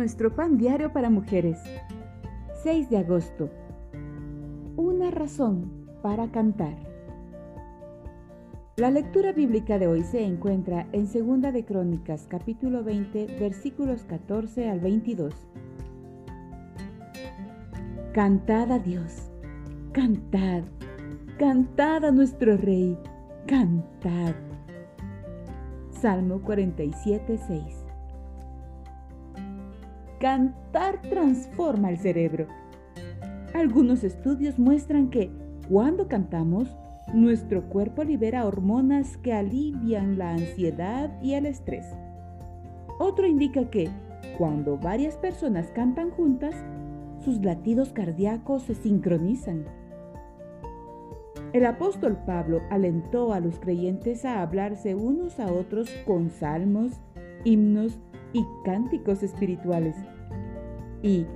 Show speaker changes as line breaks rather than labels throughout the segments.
nuestro pan diario para mujeres. 6 de agosto. Una razón para cantar. La lectura bíblica de hoy se encuentra en Segunda de Crónicas, capítulo 20, versículos 14 al 22. Cantad a Dios, cantad, cantad a nuestro Rey, cantad. Salmo 47, 6. Cantar transforma el cerebro. Algunos estudios muestran que cuando cantamos, nuestro cuerpo libera hormonas que alivian la ansiedad y el estrés. Otro indica que cuando varias personas cantan juntas, sus latidos cardíacos se sincronizan. El apóstol Pablo alentó a los creyentes a hablarse unos a otros con salmos, himnos y cánticos espirituales. Y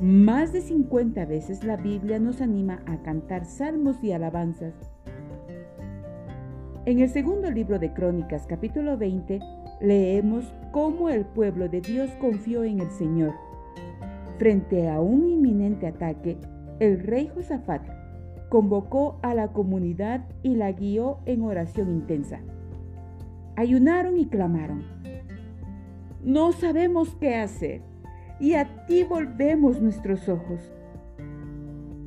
más de 50 veces la Biblia nos anima a cantar salmos y alabanzas. En el segundo libro de Crónicas, capítulo 20, leemos cómo el pueblo de Dios confió en el Señor. Frente a un inminente ataque, el rey Josafat convocó a la comunidad y la guió en oración intensa. Ayunaron y clamaron no sabemos qué hacer y a ti volvemos nuestros ojos.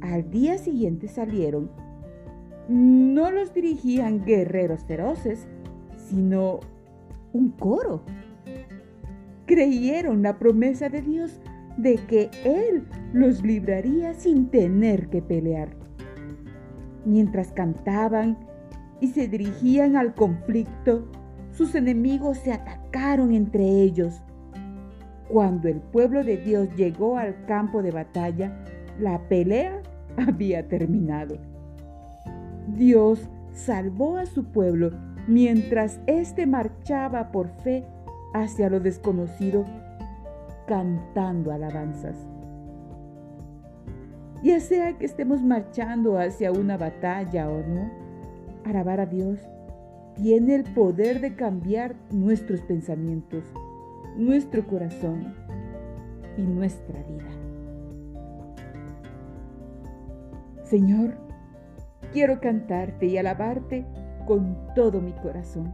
Al día siguiente salieron. No los dirigían guerreros feroces, sino un coro. Creyeron la promesa de Dios de que Él los libraría sin tener que pelear. Mientras cantaban y se dirigían al conflicto, sus enemigos se atacaron entre ellos. Cuando el pueblo de Dios llegó al campo de batalla, la pelea había terminado. Dios salvó a su pueblo mientras éste marchaba por fe hacia lo desconocido, cantando alabanzas. Ya sea que estemos marchando hacia una batalla o no, alabar a Dios tiene el poder de cambiar nuestros pensamientos, nuestro corazón y nuestra vida. Señor, quiero cantarte y alabarte con todo mi corazón.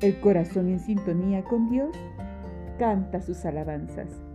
El corazón en sintonía con Dios canta sus alabanzas.